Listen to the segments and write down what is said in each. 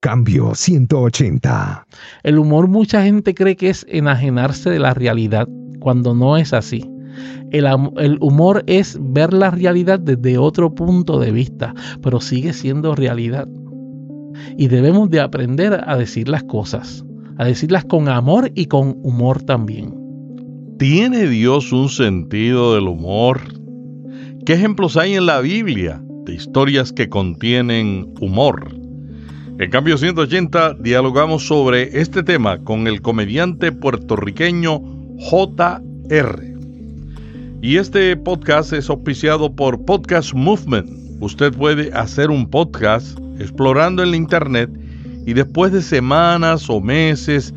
Cambio 180. El humor mucha gente cree que es enajenarse de la realidad, cuando no es así. El, el, humor es ver la realidad desde otro punto de vista, pero sigue siendo realidad. Y debemos de aprender a decir las cosas, a decirlas con amor y con humor también. ¿Tiene Dios un sentido del humor? ¿Qué ejemplos hay en la Biblia de historias que contienen humor? En cambio 180 dialogamos sobre este tema con el comediante puertorriqueño JR. Y este podcast es auspiciado por Podcast Movement. Usted puede hacer un podcast explorando en la internet y después de semanas o meses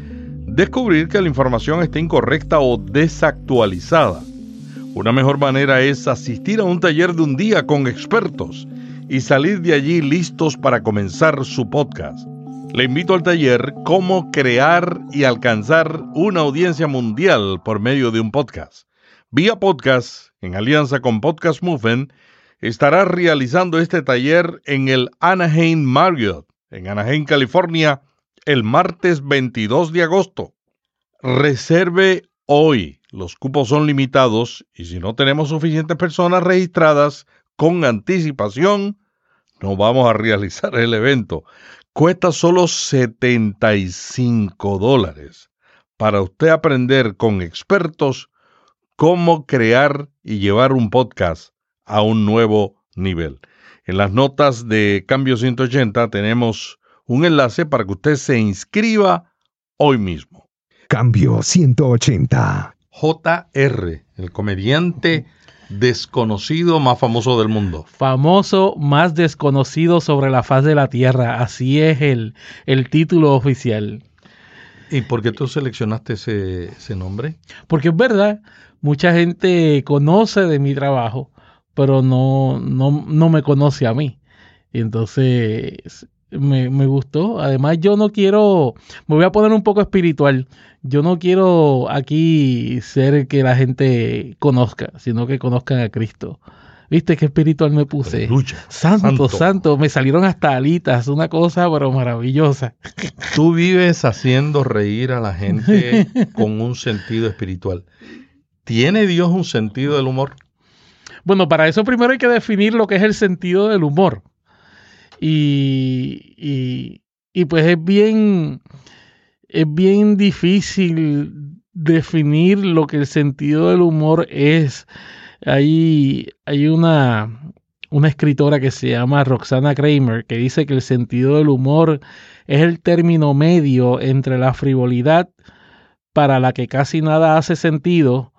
descubrir que la información está incorrecta o desactualizada. Una mejor manera es asistir a un taller de un día con expertos y salir de allí listos para comenzar su podcast. Le invito al taller Cómo crear y alcanzar una audiencia mundial por medio de un podcast. Vía podcast, en alianza con Podcast Movement, estará realizando este taller en el Anaheim Marriott, en Anaheim, California, el martes 22 de agosto. Reserve hoy. Los cupos son limitados y si no tenemos suficientes personas registradas con anticipación, no vamos a realizar el evento. Cuesta solo 75 dólares para usted aprender con expertos cómo crear y llevar un podcast a un nuevo nivel. En las notas de Cambio 180 tenemos un enlace para que usted se inscriba hoy mismo. Cambio 180. JR, el comediante desconocido más famoso del mundo. Famoso más desconocido sobre la faz de la tierra. Así es el, el título oficial. ¿Y por qué tú seleccionaste ese, ese nombre? Porque es verdad, mucha gente conoce de mi trabajo, pero no, no, no me conoce a mí. Y entonces me, me, gustó. Además, yo no quiero, me voy a poner un poco espiritual. Yo no quiero aquí ser que la gente conozca, sino que conozcan a Cristo. ¿Viste qué espiritual me puse? Santo, santo, santo, me salieron hasta alitas, una cosa pero maravillosa. Tú vives haciendo reír a la gente con un sentido espiritual. ¿Tiene Dios un sentido del humor? Bueno, para eso primero hay que definir lo que es el sentido del humor. Y, y, pues es bien, es bien difícil definir lo que el sentido del humor es. Hay, hay una, una escritora que se llama Roxana Kramer que dice que el sentido del humor es el término medio entre la frivolidad para la que casi nada hace sentido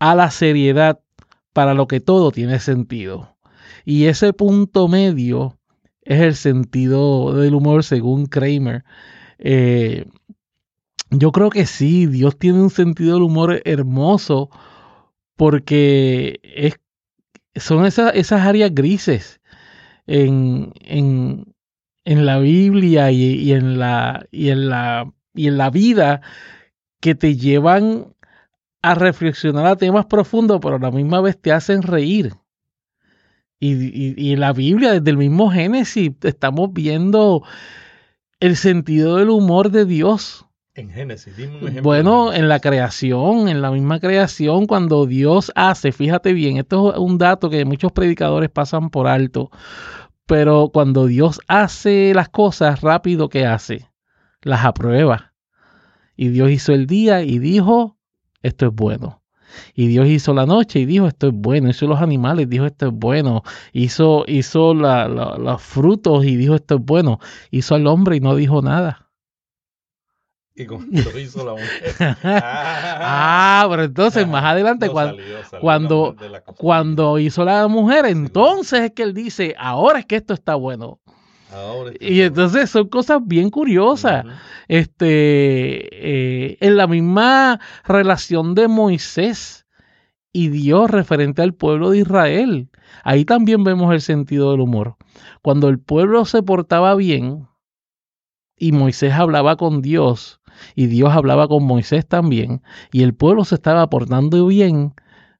a la seriedad para lo que todo tiene sentido. Y ese punto medio es el sentido del humor según Kramer. Eh, yo creo que sí, Dios tiene un sentido del humor hermoso porque es, son esas, esas áreas grises en, en, en la Biblia y, y, en la, y, en la, y en la vida que te llevan a reflexionar a temas profundos, pero a la misma vez te hacen reír. Y, y, y, en la Biblia, desde el mismo Génesis, estamos viendo el sentido del humor de Dios. En Génesis, dime un ejemplo. Bueno, en la creación, en la misma creación, cuando Dios hace, fíjate bien, esto es un dato que muchos predicadores pasan por alto, pero cuando Dios hace las cosas rápido, ¿qué hace? Las aprueba. Y Dios hizo el día y dijo, esto es bueno. Y Dios hizo la noche y dijo, esto es bueno. Hizo los animales, dijo, esto es bueno. Hizo, hizo la, la, los frutos y dijo, esto es bueno. Hizo al hombre y no dijo nada. Y cuando hizo la mujer. ah, pero entonces más adelante, no cuando, salió, salió cuando, cuando hizo la mujer, entonces es que él dice, ahora es que esto está bueno. Ahora y entonces son cosas bien curiosas. Uh -huh. Este, eh, en la misma relación de Moisés y Dios referente al pueblo de Israel. Ahí también vemos el sentido del humor. Cuando el pueblo se portaba bien y Moisés hablaba con Dios y Dios hablaba con Moisés también y el pueblo se estaba portando bien,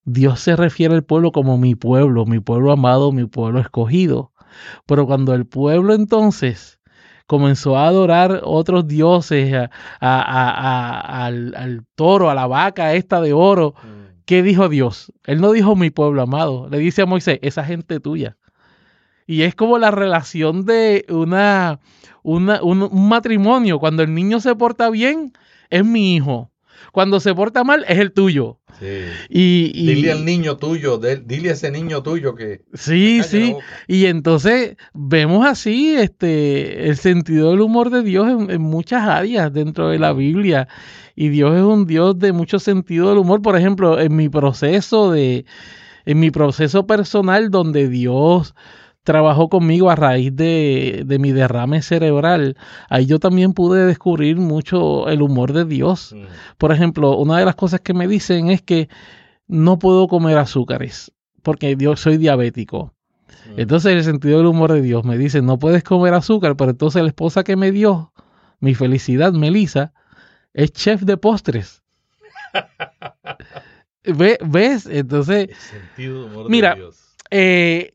Dios se refiere al pueblo como mi pueblo, mi pueblo amado, mi pueblo escogido. Pero cuando el pueblo entonces comenzó a adorar otros dioses, a, a- a- al, al toro, a la vaca esta de oro, ¿qué dijo Dios? Él no dijo mi pueblo amado, le dice a Moisés, esa gente tuya. Y es como la relación de una, una- un, un matrimonio. Cuando el niño se porta bien, es mi hijo. Cuando se porta mal, es el tuyo. Sí. Y, y- Dile al niño tuyo, de- dile a ese niño tuyo que sí, sí. Y entonces vemos así este, el sentido del humor de Dios en, en muchas áreas dentro de la Biblia. Y Dios es un Dios de mucho sentido del humor. Por ejemplo, en mi proceso de, en mi proceso personal donde Dios trabajó conmigo a raíz de, de mi derrame cerebral, ahí yo también pude descubrir mucho el humor de Dios. Mm. Por ejemplo, una de las cosas que me dicen es que no puedo comer azúcares porque yo soy diabético. Mm. Entonces el sentido del humor de Dios me dice, no puedes comer azúcar, pero entonces la esposa que me dio, mi felicidad, Melissa, es chef de postres. Ve- ¿Ves? Entonces, El sentido del humor Mira, de Dios. eh,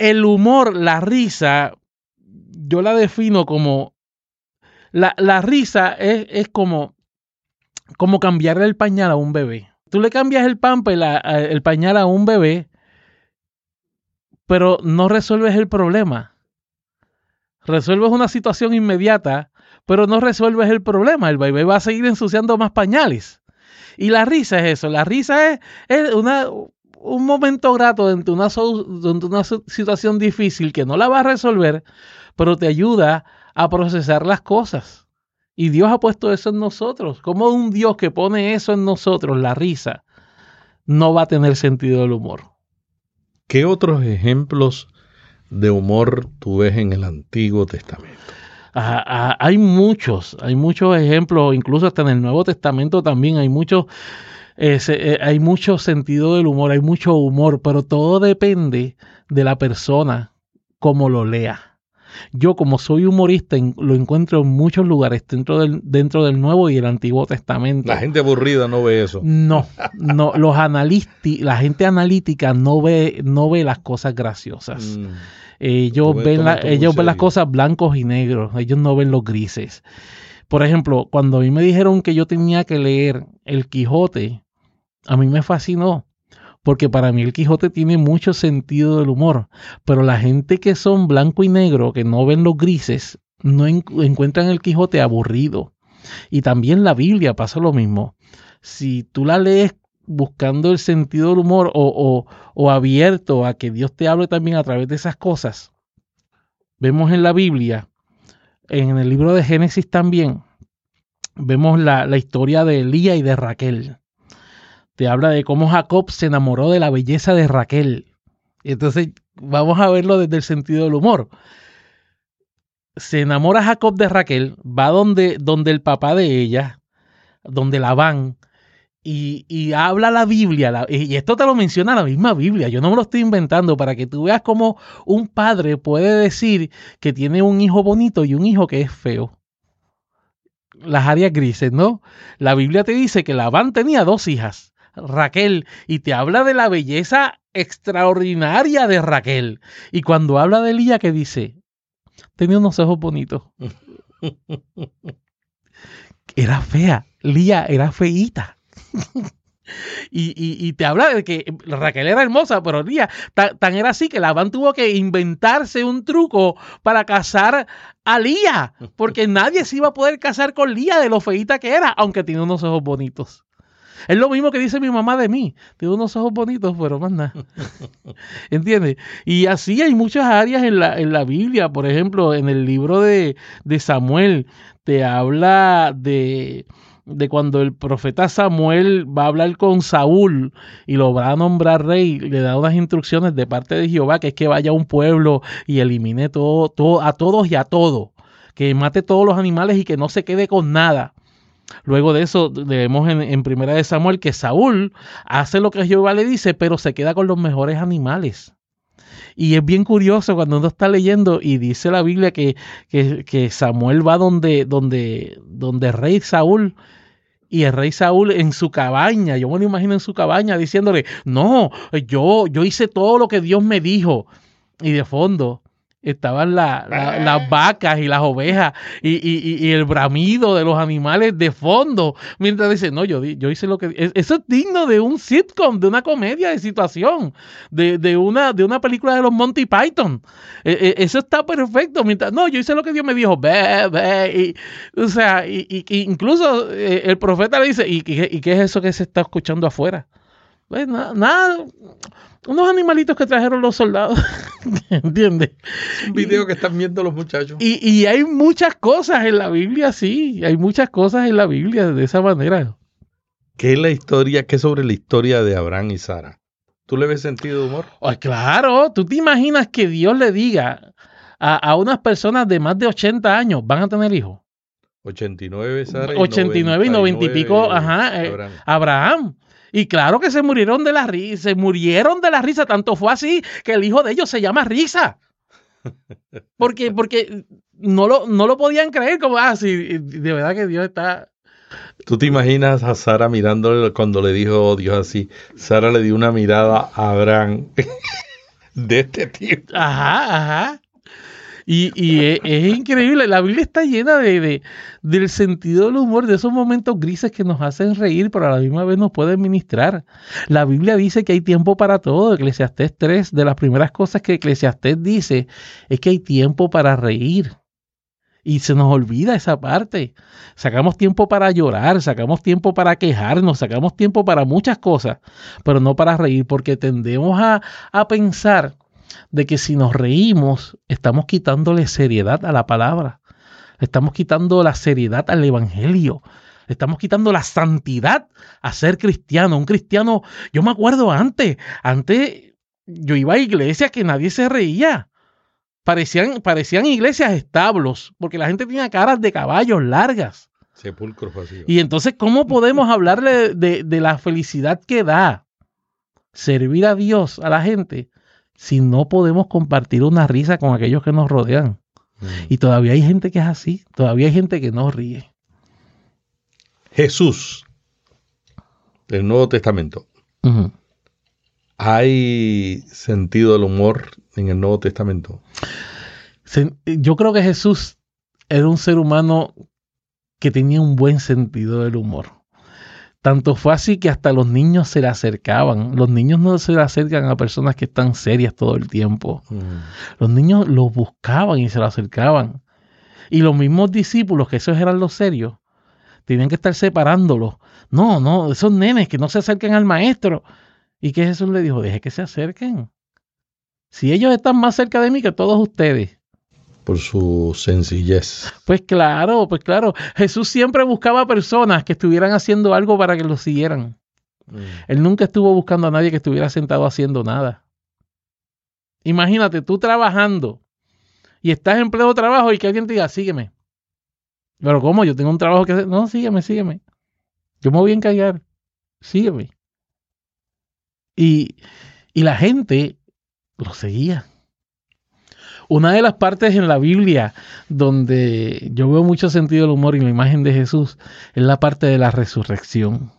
el humor, la risa, yo la defino como, la, la risa es, es como, como cambiarle el pañal a un bebé. Tú le cambias el a- el pañal a un bebé, pero no resuelves el problema. Resuelves una situación inmediata, pero no resuelves el problema. El bebé va a seguir ensuciando más pañales. Y la risa es eso. La risa es, es una, un momento grato dentro de una, so- dentro de una situación difícil que no la va a resolver, pero te ayuda a procesar las cosas. Y Dios ha puesto eso en nosotros. Como un Dios que pone eso en nosotros, la risa, no va a tener sentido del humor. ¿Qué otros ejemplos de humor tú ves en el Antiguo Testamento? Ah, ah, hay muchos, hay muchos ejemplos, incluso hasta en el Nuevo Testamento también hay muchos, eh, se- eh, hay mucho sentido del humor, hay mucho humor, pero todo depende de la persona como lo lea. Yo como soy humorista en- lo encuentro en muchos lugares dentro del, dentro del Nuevo y el Antiguo Testamento. La gente aburrida no ve eso. No, no, los analistas, la gente analítica no ve, no ve las cosas graciosas. Mm. Ellos Tú ves- ven, la- ellos ven las cosas blancos y negros, ellos no ven los grises. Por ejemplo, cuando a mí me dijeron que yo tenía que leer El Quijote, a mí me fascinó, porque para mí El Quijote tiene mucho sentido del humor, pero la gente que son blanco y negro, que no ven los grises, no en- encuentran El Quijote aburrido. Y también la Biblia pasa lo mismo. Si tú la lees buscando el sentido del humor o, o- o abierto a que Dios te hable también a través de esas cosas, vemos en la Biblia, en el libro de Génesis también, vemos la, la historia de Elías y de Raquel. Te habla de cómo Jacob se enamoró de la belleza de Raquel. Entonces vamos a verlo desde el sentido del humor. Se enamora Jacob de Raquel, va donde, donde el papá de ella, donde Labán, y, y habla la Biblia, la- y esto te lo menciona la misma Biblia, yo no me lo estoy inventando, para que tú veas cómo un padre puede decir que tiene un hijo bonito y un hijo que es feo. Las áreas grises, ¿no? La Biblia te dice que Labán tenía dos hijas, Raquel, y te habla de la belleza extraordinaria de Raquel. Y cuando habla de Elías, que dice, tenía unos ojos bonitos. Era fea, Lía era feíta. Y, y- y te habla de que Raquel era hermosa, pero Lía tan, tan era así que Labán tuvo que inventarse un truco para casar a Lía, porque nadie se iba a poder casar con Lía de lo feíta que era, aunque tiene unos ojos bonitos. Es lo mismo que dice mi mamá de mí. Tiene unos ojos bonitos, pero más nada. ¿Entiendes? Y así hay muchas áreas en la, en la Biblia. Por ejemplo, en el libro de, de Samuel te habla de, de cuando el profeta Samuel va a hablar con Saúl y lo va a nombrar rey, le da unas instrucciones de parte de Jehová que es que vaya a un pueblo y elimine todo, todo a todos y a todo, que mate todos los animales y que no se quede con nada. Luego de eso, vemos en, en Primera de Samuel que Saúl hace lo que Jehová le dice, pero se queda con los mejores animales. Y es bien curioso cuando uno está leyendo y dice la Biblia que, que, Samuel va donde, donde, donde el rey Saúl y el rey Saúl en su cabaña, yo me lo imagino en su cabaña diciéndole, no, yo, yo hice todo lo que Dios me dijo. Y de fondo estaban la- la- las vacas y las ovejas y, y- y- y el bramido de los animales de fondo, mientras dice, no, yo, di- yo hice lo que... es- Eso es digno de un sitcom, de una comedia de situación, de, de una, de una película de los Monty Python. Eh, eh, eso está perfecto. Mientras, no, yo hice lo que Dios me dijo, ve, ve, y, o sea, y, y- y incluso eh, el profeta le dice, ¿y, qué- y qué es eso que se está escuchando afuera? Pues na- nada, unos animalitos que trajeron los soldados, ¿entiendes? Un video que están viendo los muchachos. Y, y hay muchas cosas en la Biblia, sí, hay muchas cosas en la Biblia de esa manera. ¿Qué es la historia? ¿Qué es sobre la historia de Abraham y Sara? ¿Tú le ves sentido de humor? Ay, claro, tú te imaginas que Dios le diga a, a unas personas de más de 80 años, van a tener hijos. 89 Sara 89 y 90 y pico, ajá, eh, Abraham. Abraham. Y claro que se murieron de la risa, se murieron de la risa, tanto fue así que el hijo de ellos se llama Risa. Porque, porque no lo, no lo podían creer, como, ah, sí, de verdad que Dios está... ¿Tú te imaginas a Sara mirándole cuando le dijo Dios así? Sara le dio una mirada a Abraham de este tipo. Ajá, ajá. Y, es, increíble, la Biblia está llena de, de- del sentido del humor, de esos momentos grises que nos hacen reír, pero a la misma vez nos pueden ministrar. La Biblia dice que hay tiempo para todo, Eclesiastés 3, de las primeras cosas que Eclesiastés dice es que hay tiempo para reír. Y se nos olvida esa parte. Sacamos tiempo para llorar, sacamos tiempo para quejarnos, sacamos tiempo para muchas cosas, pero no para reír, porque tendemos a, a pensar de que si nos reímos, estamos quitándole seriedad a la palabra. Le estamos quitando la seriedad al evangelio. Le estamos quitando la santidad a ser cristiano. Un cristiano, yo me acuerdo antes, antes yo iba a iglesias que nadie se reía. Parecían, parecían iglesias establos, porque la gente tenía caras de caballos largas. Sepulcros vacíos. Y entonces, ¿cómo podemos hablarle de, de la felicidad que da servir a Dios a la gente si no podemos compartir una risa con aquellos que nos rodean? Mm. Y todavía hay gente que es así, todavía hay gente que no ríe. Jesús, del Nuevo Testamento. ¿Hay sentido del humor en el Nuevo Testamento? Yo creo que Jesús era un ser humano que tenía un buen sentido del humor. Tanto fue así que hasta los niños se le acercaban. Los niños no se le acercan a personas que están serias todo el tiempo. Mm. Los niños los buscaban y se lo acercaban. Y los mismos discípulos, que esos eran los serios, tenían que estar separándolos. No, no, esos nenes que no se acerquen al maestro. ¿Y que Jesús le dijo? Deje que se acerquen. Si ellos están más cerca de mí que todos ustedes. Por su sencillez. Pues claro, pues claro. Jesús siempre buscaba personas que estuvieran haciendo algo para que lo siguieran. Mm. Él nunca estuvo buscando a nadie que estuviera sentado haciendo nada. Imagínate tú trabajando y estás en pleno trabajo y que alguien te diga, sígueme. Pero ¿cómo? Yo tengo un trabajo que hacer. No, sígueme, sígueme. Yo me voy a encargar. Sígueme. Y, y la gente lo seguía. Una de las partes en la Biblia donde yo veo mucho sentido del humor y la imagen de Jesús es la parte de la resurrección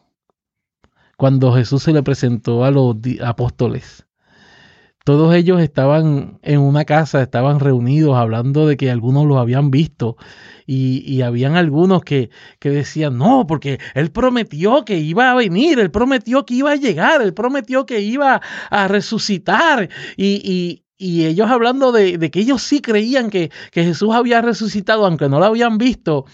cuando Jesús se le presentó a los apóstoles. Todos ellos estaban en una casa, estaban reunidos hablando de que algunos los habían visto y, y habían algunos que, que decían, no, porque él prometió que iba a venir, él prometió que iba a llegar, él prometió que iba a resucitar y- y ellos hablando de, que ellos sí creían que, que Jesús había resucitado, aunque no lo habían visto.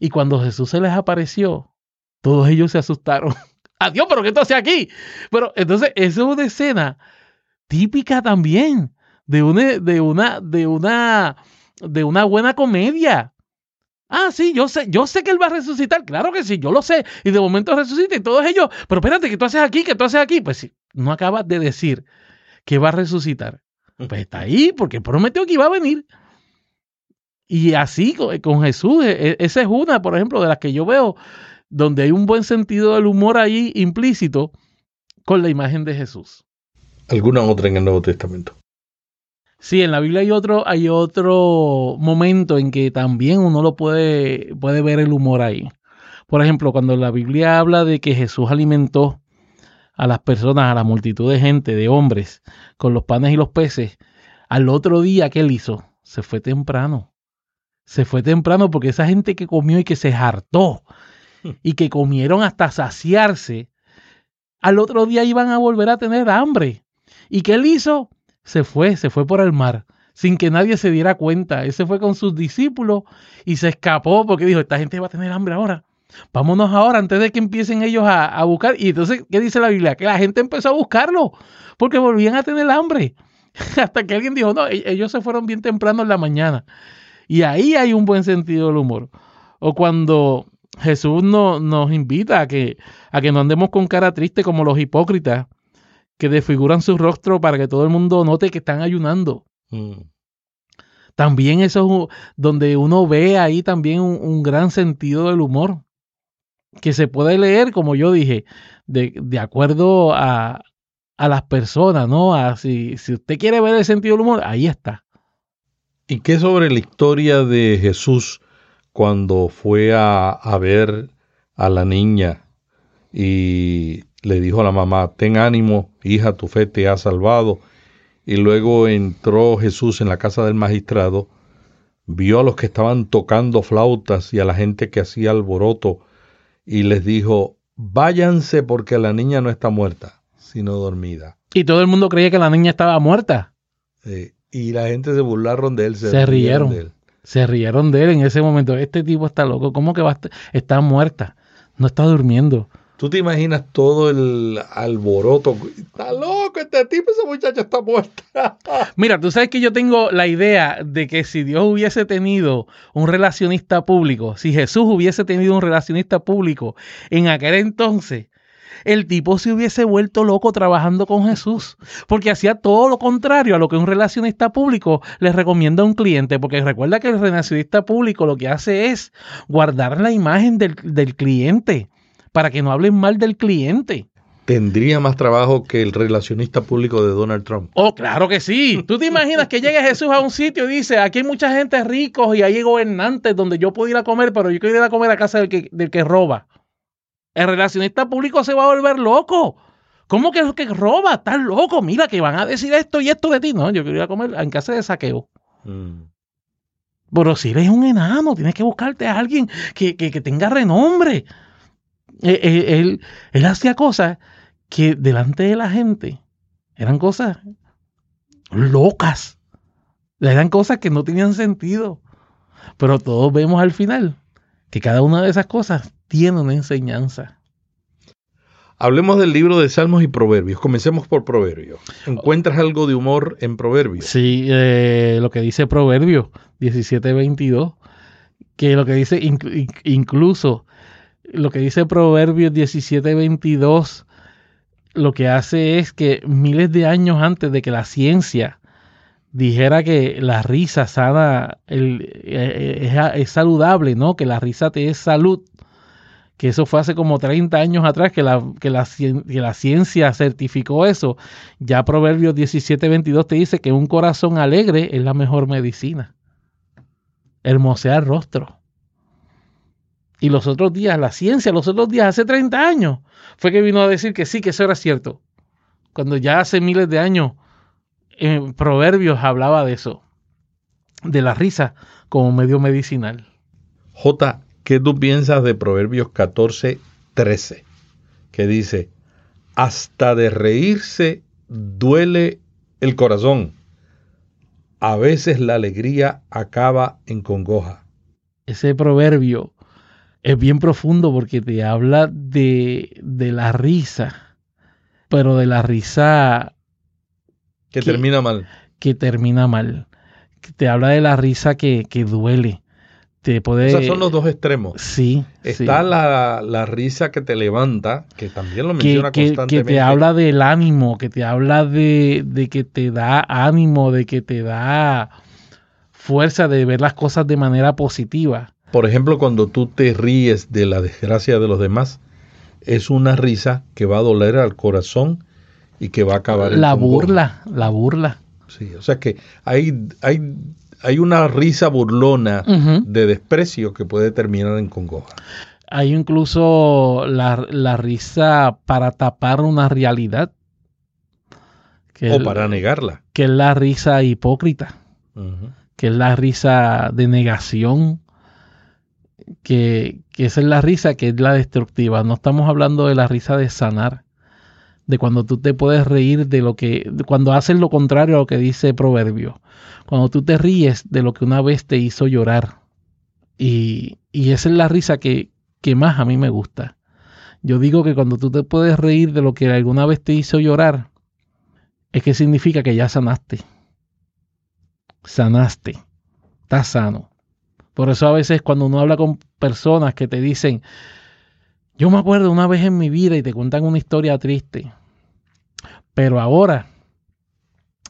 Y cuando Jesús se les apareció, todos ellos se asustaron. Adiós, pero ¿qué hace aquí? Pero entonces, esa es una escena típica también de una, de una, de una, de una buena comedia. Ah, sí, yo sé, yo sé que él va a resucitar, claro que sí, yo lo sé. Y de momento resucita y todos ellos, pero espérate, ¿qué tú haces aquí? ¿Qué tú haces aquí? Pues sí, no acabas de decir que va a resucitar. Pues está ahí, porque prometió que iba a venir. Y así con, con Jesús, e- e- esa es una, por ejemplo, de las que yo veo, donde hay un buen sentido del humor ahí implícito con la imagen de Jesús. ¿Alguna otra en el Nuevo Testamento? Sí, en la Biblia hay otro, hay otro momento en que también uno lo puede, puede ver el humor ahí. Por ejemplo, cuando la Biblia habla de que Jesús alimentó a las personas, a la multitud de gente, de hombres, con los panes y los peces, Al otro día, ¿qué él hizo? Se fue temprano. Se fue temprano porque esa gente que comió y que se hartó y que comieron hasta saciarse, al otro día iban a volver a tener hambre. ¿Y qué él hizo? Se fue, se fue por el mar, sin que nadie se diera cuenta. Él se fue con sus discípulos y se escapó porque dijo, esta gente va a tener hambre ahora. Vámonos ahora antes de que empiecen ellos a, a buscar. Y entonces, ¿qué dice la Biblia? Que la gente empezó a buscarlo porque volvían a tener hambre. Hasta que alguien dijo, no, e-, ellos se fueron bien temprano en la mañana. Y ahí hay un buen sentido del humor. O cuando Jesús no, nos invita a que, a que no andemos con cara triste como los hipócritas que desfiguran su rostro para que todo el mundo note que están ayunando. Mm. También eso es donde uno ve ahí también un, gran sentido del humor que se puede leer, como yo dije, de, de acuerdo a, a, las personas, ¿no? A, si, si usted quiere ver el sentido del humor, ahí está. ¿Y qué sobre la historia de Jesús cuando fue a, a ver a la niña y le dijo a la mamá, ten ánimo, hija, tu fe te ha salvado. Y luego entró Jesús en la casa del magistrado, vio a los que estaban tocando flautas y a la gente que hacía alboroto, y les dijo, váyanse porque la niña no está muerta, sino dormida. Y todo el mundo creía que la niña estaba muerta. y la gente se burlaron de él, se, rieron. De él. Se rieron de él en ese momento. Este tipo está loco, ¿cómo que va a estar? Está muerta, no está durmiendo. Tú te imaginas todo el alboroto. Está loco este tipo, esa muchacha está muerta. Mira, tú sabes que yo tengo la idea de que si Dios hubiese tenido un relacionista público, si Jesús hubiese tenido un relacionista público en aquel entonces, el tipo se hubiese vuelto loco trabajando con Jesús, porque hacía todo lo contrario a lo que un relacionista público le recomienda a un cliente, porque recuerda que el relacionista público lo que hace es guardar la imagen del, del cliente para que no hablen mal del cliente. Tendría más trabajo que el relacionista público de Donald Trump. Oh, claro que sí. ¿Tú te imaginas que llegue Jesús a un sitio y dice, aquí hay mucha gente ricos y hay gobernantes donde yo puedo ir a comer, pero yo quiero ir a comer a casa del que, del que roba? El relacionista público se va a volver loco. ¿Cómo que es lo que roba? Estás loco. Mira que van a decir esto y esto de ti. No, yo quiero ir a comer en casa de saqueo. Mm. Pero si eres un enano, tienes que buscarte a alguien que, que tenga renombre. Eh, él, él, hacía cosas que delante de la gente eran cosas locas. Eran cosas que no tenían sentido. Pero todos vemos al final que cada una de esas cosas tiene una enseñanza. Hablemos del libro de Salmos y Proverbios. Comencemos por Proverbios. ¿Encuentras algo de humor en Proverbios? Sí, eh, lo que dice Proverbios 17:22, que lo que dice incluso lo que dice Proverbios 17:22 lo que hace es que miles de años antes de que la ciencia dijera que la risa sana eh, eh, es, saludable, ¿no? Que la risa te es salud, que eso fue hace como 30 años atrás que la, que la, ciencia certificó eso. Ya Proverbios 17:22 te dice que un corazón alegre es la mejor medicina. Hermosear rostro. Y los otros días, la ciencia, los otros días, hace 30 años, fue que vino a decir que sí, que eso era cierto. Cuando ya hace miles de años, en Proverbios hablaba de eso, de la risa como medio medicinal. J, ¿qué tú piensas de Proverbios 14, 13? Que dice, hasta de reírse duele el corazón. A veces la alegría acaba en congoja. Ese proverbio es bien profundo porque te habla de, la risa, pero de la risa... Que, termina mal. Que termina mal. te habla de la risa que, duele. Te puede... Esos son los dos extremos. Sí. Está La, risa que te levanta, que también lo menciona que, constantemente. Que te habla del ánimo, que te habla de, de que te da ánimo, de que te da fuerza de ver las cosas de manera positiva. Por ejemplo, cuando tú te ríes de la desgracia de los demás, es una risa que va a doler al corazón y que va a acabar en La burla, la burla. Sí, o sea que hay, hay, hay una risa burlona de desprecio que puede terminar en congoja. Hay incluso la, la risa para tapar una realidad. o para negarla. que es la risa hipócrita, que es la risa de negación, que, que esa es la risa que es la destructiva. No estamos hablando de la risa de sanar, de cuando tú te puedes reír de lo que, cuando haces lo contrario a lo que dice Proverbio, cuando tú te ríes de lo que una vez te hizo llorar. Y, y esa es la risa que, que más a mí me gusta. Yo digo que cuando tú te puedes reír de lo que alguna vez te hizo llorar, es que significa que ya sanaste. Sanaste. Estás sano. Por eso a veces cuando uno habla con personas que te dicen, yo me acuerdo una vez en mi vida y te cuentan una historia triste, pero ahora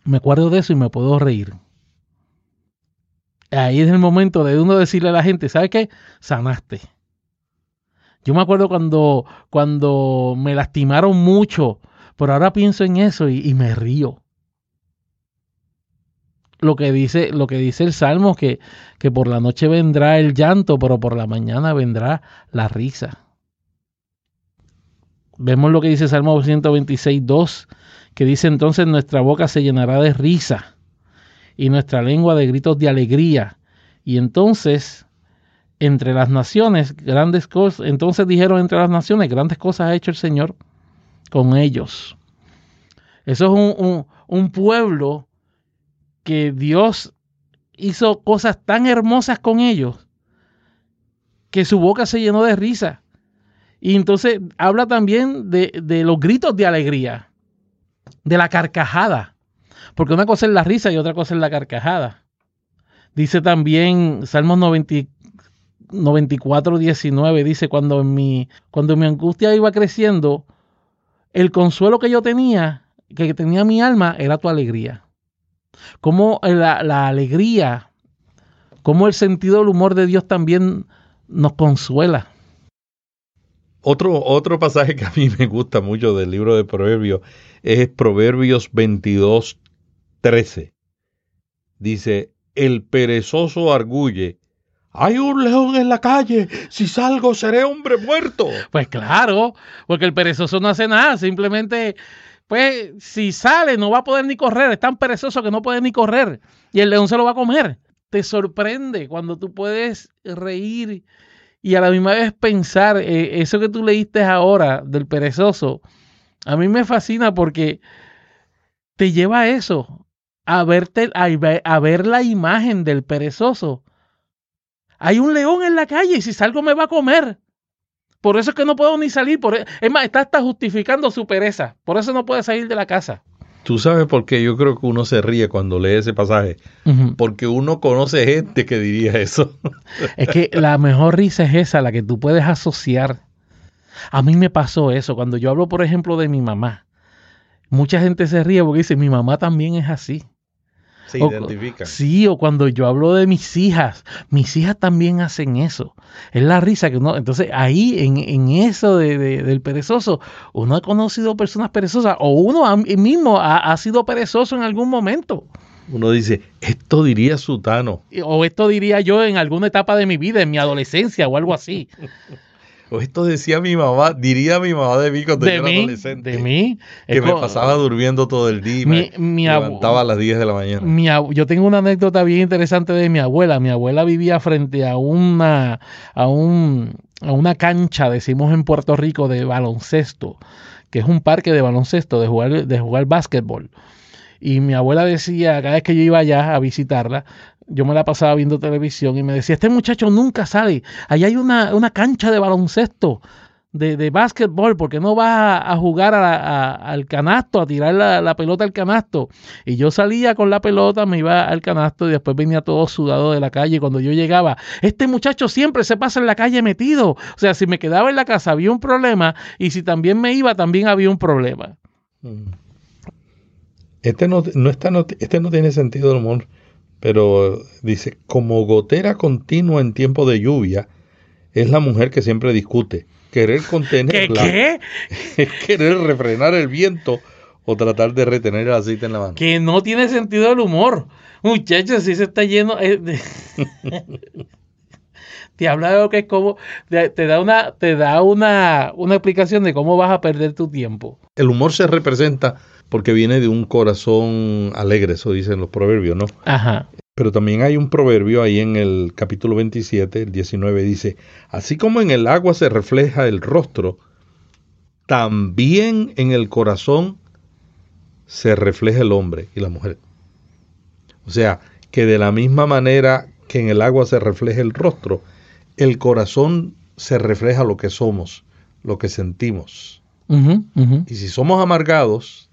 me acuerdo de eso y me puedo reír. Ahí es el momento de uno decirle a la gente, ¿sabes qué? Sanaste. Yo me acuerdo cuando, cuando me lastimaron mucho, pero ahora pienso en eso y, y me río. Lo que dice, lo que dice el Salmo, que, que por la noche vendrá el llanto, pero por la mañana vendrá la risa. Vemos lo que dice Salmo 126, 2, que dice entonces nuestra boca se llenará de risa y nuestra lengua de gritos de alegría. Y entonces, entre las naciones, grandes cosas, entonces dijeron entre las naciones, grandes cosas ha hecho el Señor con ellos. Eso es un, un, un pueblo que Dios hizo cosas tan hermosas con ellos que su boca se llenó de risa. Y entonces habla también de, de, los gritos de alegría, de la carcajada. Porque una cosa es la risa y otra cosa es la carcajada. Dice también Salmos 90, 94, 19, dice, cuando mi, cuando mi angustia iba creciendo, el consuelo que yo tenía, que tenía mi alma, era tu alegría. Como la, la alegría, como el sentido del humor de Dios también nos consuela. Otro, otro pasaje que a mí me gusta mucho del libro de Proverbios es Proverbios 22, 13. Dice, el perezoso arguye, hay un león en la calle, si salgo seré hombre muerto. Pues claro, porque el perezoso no hace nada, simplemente, pues si sale no va a poder ni correr, es tan perezoso que no puede ni correr y el león se lo va a comer. Te sorprende cuando tú puedes reír y a la misma vez pensar, eh, eso que tú leíste ahora del perezoso, a mí me fascina porque te lleva a eso, a, verte, a, a ver la imagen del perezoso. Hay un león en la calle y si salgo me va a comer. Por eso es que no puedo ni salir. Por, es más, está hasta justificando su pereza. Por eso no puede salir de la casa. Tú sabes por qué yo creo que uno se ríe cuando lee ese pasaje. Uh -huh. Porque uno conoce gente que diría eso. es que la mejor risa es esa, la que tú puedes asociar. A mí me pasó eso. Cuando yo hablo, por ejemplo, de mi mamá, mucha gente se ríe porque dice, mi mamá también es así. Se identifican. Sí, o cuando yo hablo de mis hijas, mis hijas también hacen eso. Es la risa que uno. Entonces, ahí en, en eso de, de, del perezoso, uno ha conocido personas perezosas, o uno ha, mismo ha, ha, sido perezoso en algún momento. Uno dice, esto diría Sutano. O esto diría yo en alguna etapa de mi vida, en mi adolescencia o algo así. Esto decía mi mamá, diría mi mamá de mí cuando de yo mí, era adolescente. De mí. Que me pasaba durmiendo todo el día mi, me mi levantaba a las 10 de la mañana. Mi, yo tengo una anécdota bien interesante de mi abuela. Mi abuela vivía frente a una, a un, a una cancha, decimos en Puerto Rico, de baloncesto, que es un parque de baloncesto, de jugar, de jugar básquetbol. Y mi abuela decía, cada vez que yo iba allá a visitarla, yo me la pasaba viendo televisión y me decía, este muchacho nunca sale, allá hay una, una cancha de baloncesto, de, de básquetbol, porque no va a, jugar al canasto, a tirar la, la, pelota al canasto. Y yo salía con la pelota, me iba al canasto y después venía todo sudado de la calle. Cuando yo llegaba, este muchacho siempre se pasa en la calle metido. O sea, si me quedaba en la casa había un problema y si también me iba también había un problema. Este no, no, está, no, este no tiene sentido del humor pero dice, como gotera continua en tiempo de lluvia, es la mujer que siempre discute. Querer contenerla ¿Qué, qué? es querer refrenar el viento o tratar de retener el aceite en la mano. Que no tiene sentido el humor. Muchachos, si se está lleno... Eh, de... te habla de lo que es como... Te, te da, una, te da una, una explicación de cómo vas a perder tu tiempo. El humor se representa porque viene de un corazón alegre, eso dicen los proverbios, ¿no? Ajá. Pero también hay un proverbio ahí en el capítulo 27, el 19, dice, así como en el agua se refleja el rostro, también en el corazón se refleja el hombre y la mujer. O sea, que de la misma manera que en el agua se refleja el rostro, el corazón se refleja lo que somos, lo que sentimos. Ujú. Y si somos amargados,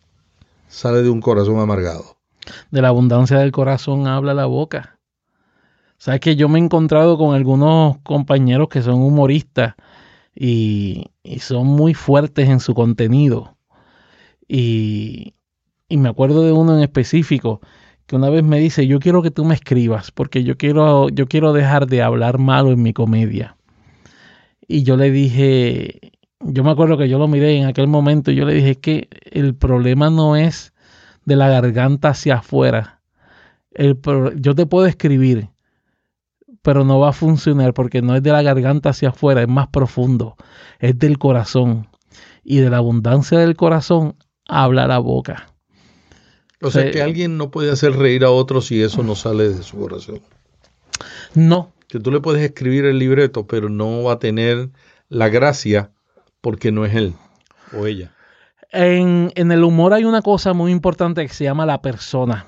sale de un corazón amargado. De la abundancia del corazón habla la boca. Sabes que yo me he encontrado con algunos compañeros que son humoristas y, son muy fuertes en su contenido. Y, y me acuerdo de uno en específico que una vez me dice, yo quiero que tú me escribas porque yo quiero, yo quiero dejar de hablar malo en mi comedia. Y yo le dije, yo me acuerdo que yo lo miré en aquel momento y yo le dije "Es que el problema no es de la garganta hacia afuera. El pro- yo te puedo escribir, pero no va a funcionar porque no es de la garganta hacia afuera, es más profundo, es del corazón. Y de la abundancia del corazón habla la boca. O sea que alguien no puede hacer reír a otro si eso no sale de su corazón. No, Que tú le puedes escribir el libreto, pero no va a tener la gracia porque no es él o ella. En, en el humor hay una cosa muy importante que se llama la persona.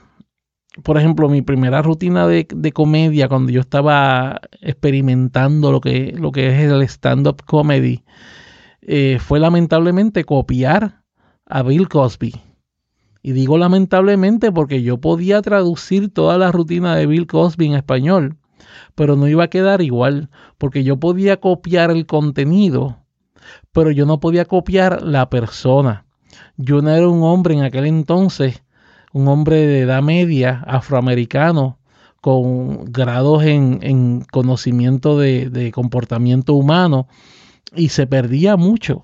Por ejemplo, mi primera rutina de, de comedia, cuando yo estaba experimentando lo que, lo que es el stand-up comedy, eh, fue lamentablemente copiar a Bill Cosby. Y digo lamentablemente porque yo podía traducir toda la rutina de Bill Cosby en español, pero no iba a quedar igual, porque yo podía copiar el contenido, pero yo no podía copiar la persona. Yo no era un hombre en aquel entonces, un hombre de edad media, afroamericano, con grados en, en conocimiento de, de comportamiento humano, y se perdía mucho.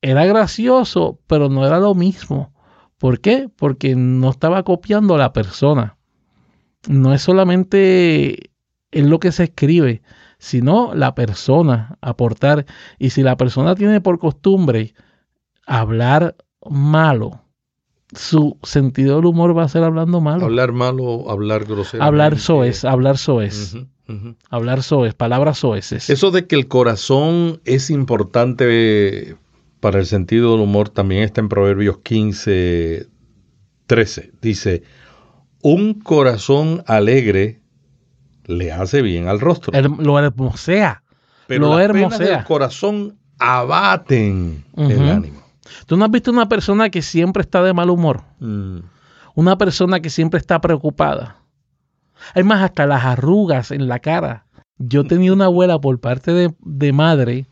Era gracioso, pero no era lo mismo. ¿Por qué? Porque no estaba copiando a la persona. No es solamente en lo que se escribe, sino la persona, aportar. Y si la persona tiene por costumbre hablar malo, su sentido del humor va a ser hablando malo. Hablar malo, hablar grosero. Hablar soez, hablar soez, hablar soez, palabras soeces. Eso de que el corazón es importante para el sentido del humor también está en Proverbios 15, 13. Dice, un corazón alegre le hace bien al rostro. Her- lo hermosea. pero lo las penas del corazón abaten el ánimo. ¿Tú no has visto una persona que siempre está de mal humor? Mm. Una persona que siempre está preocupada. Hay más, hasta las arrugas en la cara. Yo tenía una abuela por parte de, de madre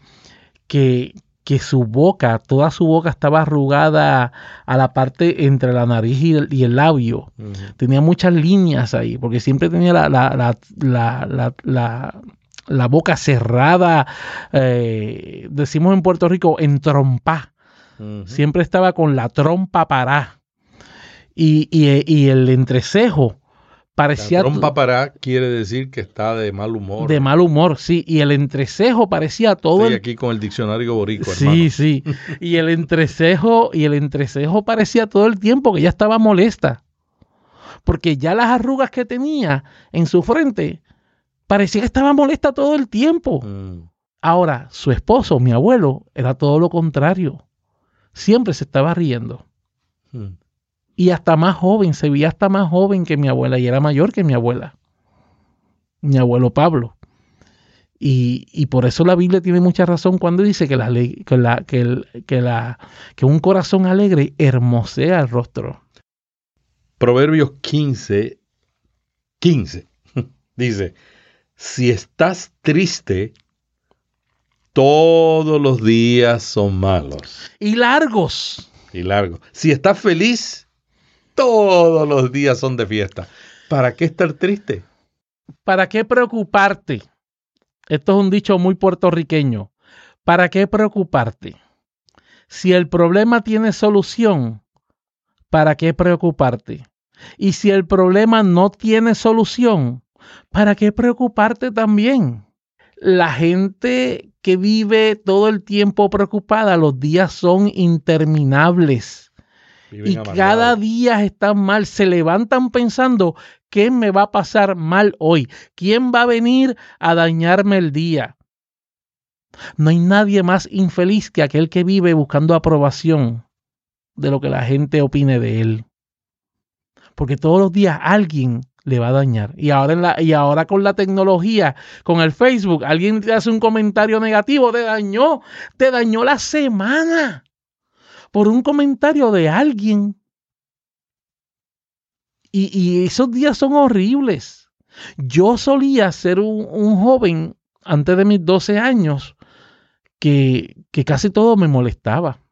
que, que su boca, toda su boca estaba arrugada a la parte entre la nariz y el, y el labio. Tenía muchas líneas ahí, porque siempre tenía la, la, la, la, la- boca cerrada, eh, decimos en Puerto Rico, en trompa siempre estaba con la trompa parada. Y, y- y el entrecejo parecía La trompa quiere decir que está de mal humor. de mal humor, sí. Y el entrecejo parecía todo Estoy el... aquí con el diccionario boricua, Sí, hermano. sí. Y el entrecejo, y el entrecejo parecía todo el tiempo que ella estaba molesta. Porque ya las arrugas que tenía en su frente parecía que estaba molesta todo el tiempo. Mm. Ahora, su esposo, mi abuelo, era todo lo contrario. Siempre se estaba riendo. Mm. Y hasta más joven, se veía hasta más joven que mi abuela y era mayor que mi abuela, mi abuelo Pablo. Y, y por eso la Biblia tiene mucha razón cuando dice que, la, que, la- que, el- que la- que un corazón alegre hermosea el rostro. Proverbios 15, 15. Dice, si estás triste, todos los días son malos Y largos. y largos. Si estás feliz, todos los días son de fiesta. ¿Para qué estar triste? ¿Para qué preocuparte? Esto es un dicho muy puertorriqueño. ¿Para qué preocuparte? Si el problema tiene solución, ¿para qué preocuparte? Y si el problema no tiene solución, ¿para qué preocuparte también? La gente que vive todo el tiempo preocupada, los días son interminables. Y cada día están mal. Se levantan pensando, ¿qué me va a pasar mal hoy? ¿Quién va a venir a dañarme el día? No hay nadie más infeliz que aquel que vive buscando aprobación de lo que la gente opine de él. Porque todos los días alguien le va a dañar. Y ahora, en la, y ahora con la tecnología, con el Facebook, alguien te hace un comentario negativo, te dañó, te dañó la semana por un comentario de alguien. Y, esos días son horribles. Yo solía ser un, un joven antes de mis 12 años que, que casi todo me molestaba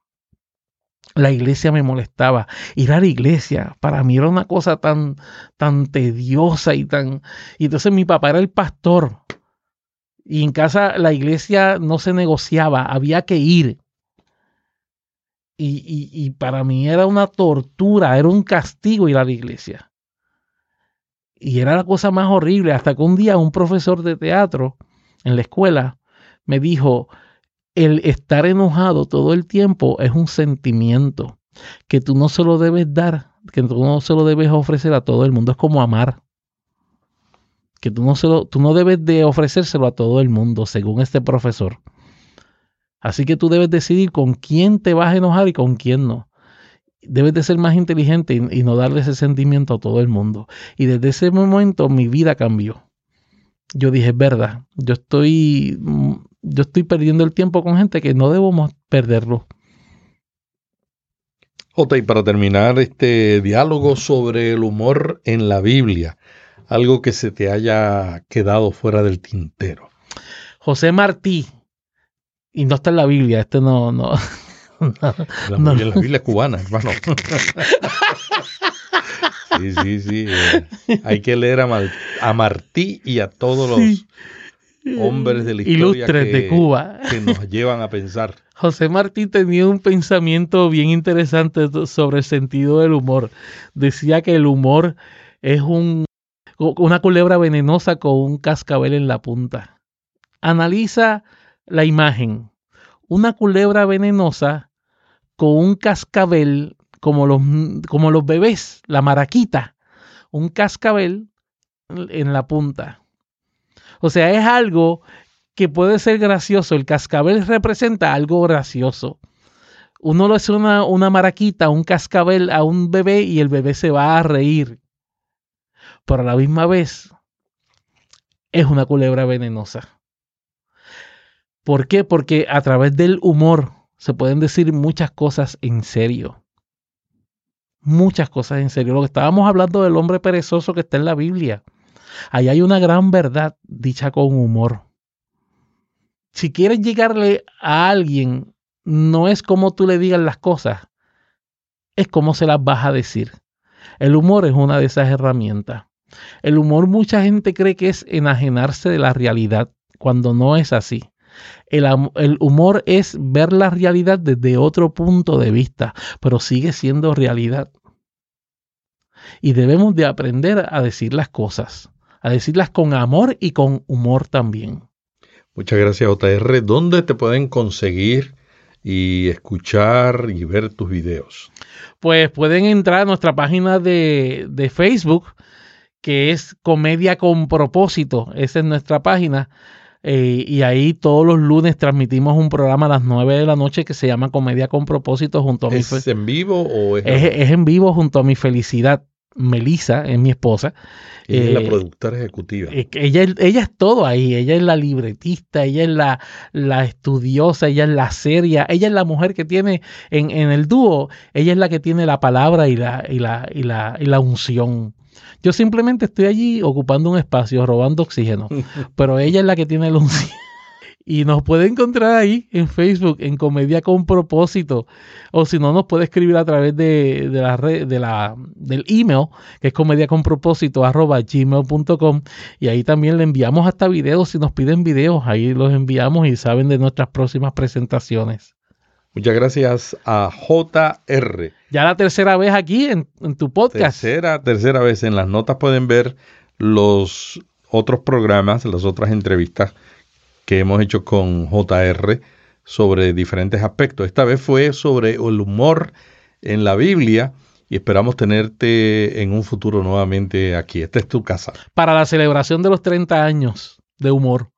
la iglesia me molestaba. Ir a la iglesia para mí era una cosa tan, tan tediosa y tan... Y entonces mi papá era el pastor. Y en casa la iglesia no se negociaba, había que ir. Y, y, y para mí era una tortura, era un castigo ir a la iglesia. Y era la cosa más horrible, hasta que un día un profesor de teatro en la escuela me dijo, el estar enojado todo el tiempo es un sentimiento que tú no se lo debes dar, que tú no se lo debes ofrecer a todo el mundo. Es como amar. Que tú no, se lo, tú no debes de ofrecérselo a todo el mundo, según este profesor. Así que tú debes decidir con quién te vas a enojar y con quién no. Debes de ser más inteligente y, y no darle ese sentimiento a todo el mundo. Y desde ese momento mi vida cambió. Yo dije, es verdad, yo estoy yo estoy perdiendo el tiempo con gente que no debemos perderlo. Jota, y para terminar este diálogo sobre el humor en la Biblia, algo que se te haya quedado fuera del tintero. José Martí, y no está en la Biblia, este no, no. la, no. En la Biblia cubana, hermano. sí, sí, sí. Eh, hay que leer a, Martí y a todos los hombres de la historia Ilustres de Cuba. que nos llevan a pensar. José Martí tenía un pensamiento bien interesante sobre el sentido del humor. Decía que el humor es un, una culebra venenosa con un cascabel en la punta. Analiza la imagen. Una culebra venenosa con un cascabel como los, como los bebés, la maraquita. Un cascabel en la punta. O sea, es algo que puede ser gracioso. El cascabel representa algo gracioso. Uno le hace una, una maraquita, un cascabel a un bebé y el bebé se va a reír. Pero a la misma vez es una culebra venenosa. ¿Por qué? Porque a través del humor se pueden decir muchas cosas en serio. Muchas cosas en serio. Lo que estábamos hablando del hombre perezoso que está en la Biblia. Ahí hay una gran verdad dicha con humor. Si quieres llegarle a alguien, no es como tú le digas las cosas, es como se las vas a decir. El humor es una de esas herramientas. El humor mucha gente cree que es enajenarse de la realidad, cuando no es así. El, el, humor es ver la realidad desde otro punto de vista, pero sigue siendo realidad. Y debemos de aprender a decir las cosas a decirlas con amor y con humor también. Muchas gracias, JR. ¿Dónde te pueden conseguir y escuchar y ver tus videos? Pues pueden entrar a nuestra página de, de Facebook, que es Comedia con Propósito. Esa es nuestra página. Eh, y ahí todos los lunes transmitimos un programa a las 9 de la noche que se llama Comedia con Propósito junto a ¿Es mi ¿Es en vivo o es, es, es en vivo junto a mi felicidad? Melissa es mi esposa. Ella es la eh, productora ejecutiva. Eh, ella, ella es todo ahí. Ella es la libretista, ella es la, la estudiosa, ella es la seria, ella es la mujer que tiene en, en el dúo, ella es la que tiene la palabra y la, y la, y la, y la unción. Yo simplemente estoy allí ocupando un espacio, robando oxígeno, pero ella es la que tiene la unción. Y nos puede encontrar ahí en Facebook, en Comedia con Propósito. O si no, nos puede escribir a través de, la red, de la, del email, que es comedia con propósito arroba gmail.com. Y ahí también le enviamos hasta videos. Si nos piden videos, ahí los enviamos y saben de nuestras próximas presentaciones. Muchas gracias a JR. Ya la tercera vez aquí en, en tu podcast. Tercera, tercera vez. En las notas pueden ver los otros programas, las otras entrevistas que hemos hecho con JR sobre diferentes aspectos. Esta vez fue sobre el humor en la Biblia y esperamos tenerte en un futuro nuevamente aquí. Esta es tu casa. Para la celebración de los 30 años de humor.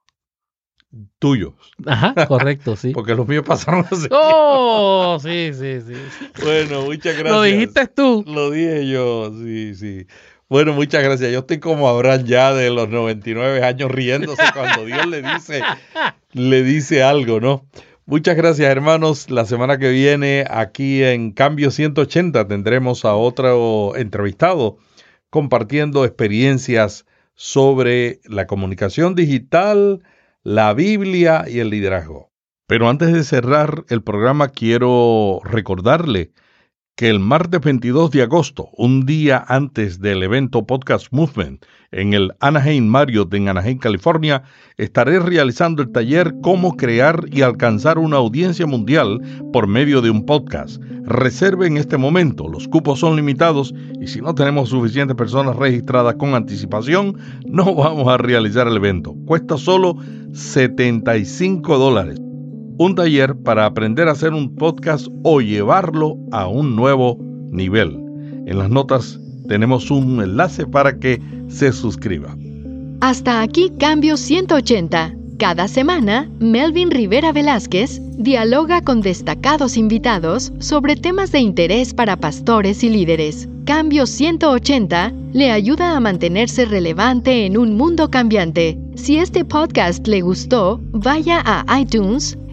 Tuyos. Ajá, correcto, sí. Porque los míos pasaron así. Oh, sí, sí, sí. Bueno, muchas gracias. Lo dijiste tú. Lo dije yo, sí, sí. Bueno, muchas gracias. Yo estoy como Abraham ya de los 99 años riéndose cuando Dios le dice, le dice algo, ¿no? Muchas gracias, hermanos. La semana que viene, aquí en Cambio 180, tendremos a otro entrevistado compartiendo experiencias sobre la comunicación digital, la Biblia y el liderazgo. Pero antes de cerrar el programa, quiero recordarle que el martes 22 de agosto, un día antes del evento Podcast Movement en el Anaheim Marriott en Anaheim, California, estaré realizando el taller Cómo crear y alcanzar una audiencia mundial por medio de un podcast. Reserve en este momento, los cupos son limitados y si no tenemos suficientes personas registradas con anticipación, no vamos a realizar el evento. Cuesta solo 75 dólares un taller para aprender a hacer un podcast o llevarlo a un nuevo nivel. En las notas tenemos un enlace para que se suscriba. Hasta aquí Cambio 180. Cada semana, Melvin Rivera Velázquez dialoga con destacados invitados sobre temas de interés para pastores y líderes. Cambio 180 le ayuda a mantenerse relevante en un mundo cambiante. Si este podcast le gustó, vaya a iTunes